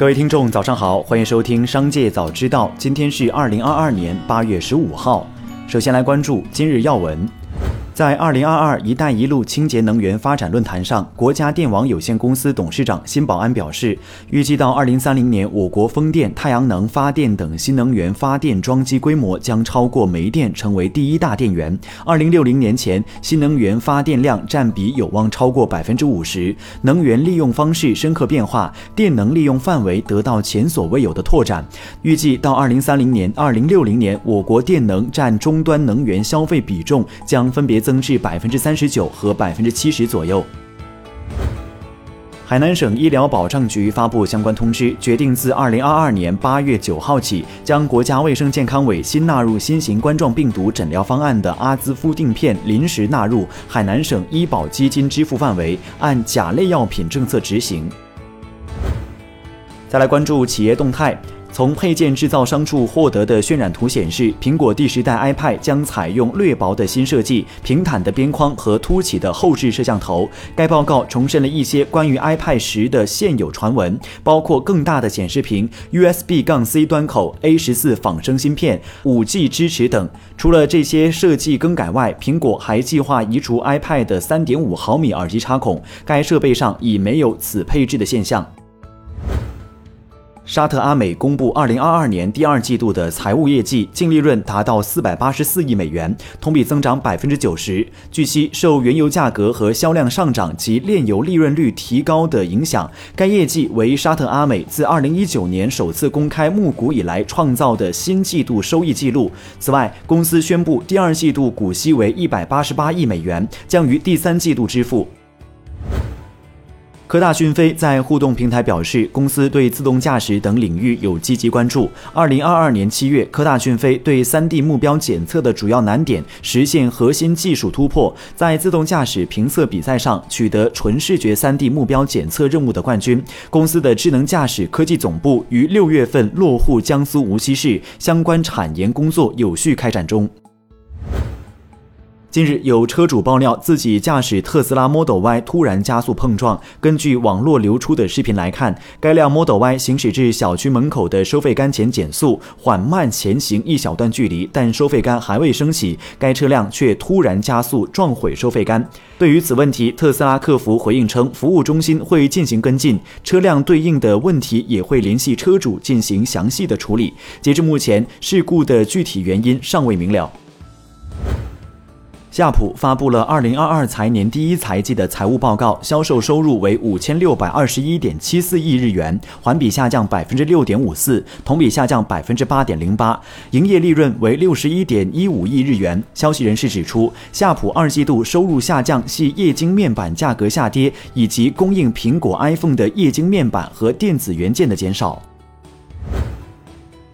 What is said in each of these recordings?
各位听众，早上好，欢迎收听《商界早知道》。今天是二零二二年八月十五号。首先来关注今日要闻。在二零二二“一带一路”清洁能源发展论坛上，国家电网有限公司董事长辛保安表示，预计到二零三零年，我国风电、太阳能发电等新能源发电装机规模将超过煤电，成为第一大电源。二零六零年前，新能源发电量占比有望超过百分之五十。能源利用方式深刻变化，电能利用范围得到前所未有的拓展。预计到二零三零年、二零六零年，我国电能占终端能源消费比重将分别增至百分之三十九和百分之七十左右。海南省医疗保障局发布相关通知，决定自二零二二年八月九号起，将国家卫生健康委新纳入新型冠状病毒诊疗方案的阿兹夫定片临时纳入海南省医保基金支付范围，按甲类药品政策执行。再来关注企业动态。从配件制造商处获得的渲染图显示，苹果第十代 iPad 将采用略薄的新设计、平坦的边框和凸起的后置摄像头。该报告重申了一些关于 iPad 十的现有传闻，包括更大的显示屏、USB 杠 C 端口、A 十四仿生芯片、5G 支持等。除了这些设计更改外，苹果还计划移除 iPad 的3.5毫米耳机插孔，该设备上已没有此配置的现象。沙特阿美公布二零二二年第二季度的财务业绩，净利润达到四百八十四亿美元，同比增长百分之九十。据悉，受原油价格和销量上涨及炼油利润率提高的影响，该业绩为沙特阿美自二零一九年首次公开募股以来创造的新季度收益纪录。此外，公司宣布第二季度股息为一百八十八亿美元，将于第三季度支付。科大讯飞在互动平台表示，公司对自动驾驶等领域有积极关注。二零二二年七月，科大讯飞对三 D 目标检测的主要难点实现核心技术突破，在自动驾驶评测比赛上取得纯视觉三 D 目标检测任务的冠军。公司的智能驾驶科技总部于六月份落户江苏无锡市，相关产研工作有序开展中。近日，有车主爆料自己驾驶特斯拉 Model Y 突然加速碰撞。根据网络流出的视频来看，该辆 Model Y 行驶至小区门口的收费杆前减速，缓慢前行一小段距离，但收费杆还未升起，该车辆却突然加速撞毁收费杆。对于此问题，特斯拉客服回应称，服务中心会进行跟进，车辆对应的问题也会联系车主进行详细的处理。截至目前，事故的具体原因尚未明了。夏普发布了二零二二财年第一财季的财务报告，销售收入为五千六百二十一点七四亿日元，环比下降百分之六点五四，同比下降百分之八点零八，营业利润为六十一点一五亿日元。消息人士指出，夏普二季度收入下降系液晶面板价格下跌，以及供应苹果 iPhone 的液晶面板和电子元件的减少。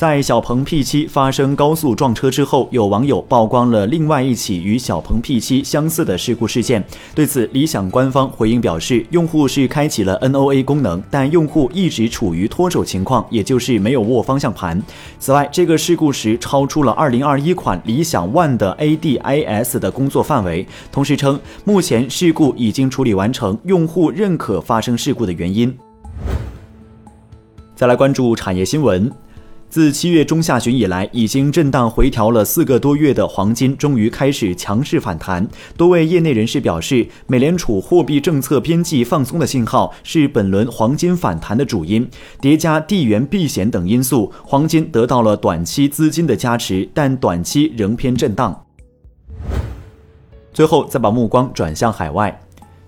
在小鹏 P7 发生高速撞车之后，有网友曝光了另外一起与小鹏 P7 相似的事故事件。对此，理想官方回应表示，用户是开启了 NOA 功能，但用户一直处于脱手情况，也就是没有握方向盘。此外，这个事故时超出了2021款理想 ONE 的 ADAS 的工作范围。同时称，目前事故已经处理完成，用户认可发生事故的原因。再来关注产业新闻。自七月中下旬以来，已经震荡回调了四个多月的黄金，终于开始强势反弹。多位业内人士表示，美联储货币政策边际放松的信号是本轮黄金反弹的主因。叠加地缘避险等因素，黄金得到了短期资金的加持，但短期仍偏震荡。最后，再把目光转向海外。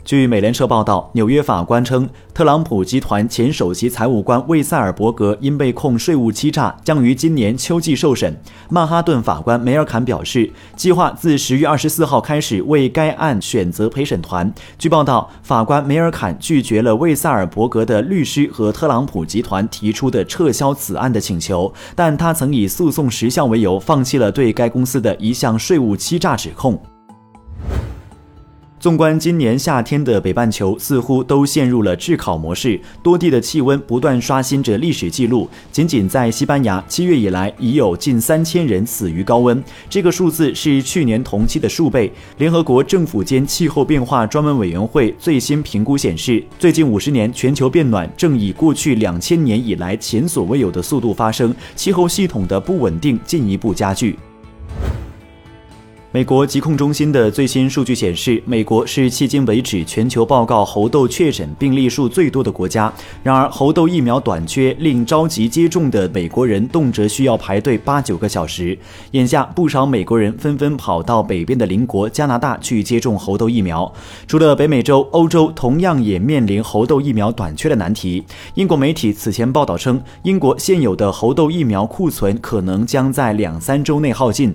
据美联社报道，纽约法官称，特朗普集团前首席财务官魏塞尔伯格因被控税务欺诈，将于今年秋季受审。曼哈顿法官梅尔坎表示，计划自十月二十四号开始为该案选择陪审团。据报道，法官梅尔坎拒绝了魏塞尔伯格的律师和特朗普集团提出的撤销此案的请求，但他曾以诉讼时效为由，放弃了对该公司的一项税务欺诈指控。纵观今年夏天的北半球，似乎都陷入了炙烤模式，多地的气温不断刷新着历史记录。仅仅在西班牙，七月以来已有近三千人死于高温，这个数字是去年同期的数倍。联合国政府间气候变化专门委员会最新评估显示，最近五十年全球变暖正以过去两千年以来前所未有的速度发生，气候系统的不稳定进一步加剧。美国疾控中心的最新数据显示，美国是迄今为止全球报告猴痘确诊病例数最多的国家。然而，猴痘疫苗短缺令着急接种的美国人动辄需要排队八九个小时。眼下，不少美国人纷纷跑到北边的邻国加拿大去接种猴痘疫苗。除了北美洲，欧洲同样也面临猴痘疫苗短缺的难题。英国媒体此前报道称，英国现有的猴痘疫苗库存可能将在两三周内耗尽。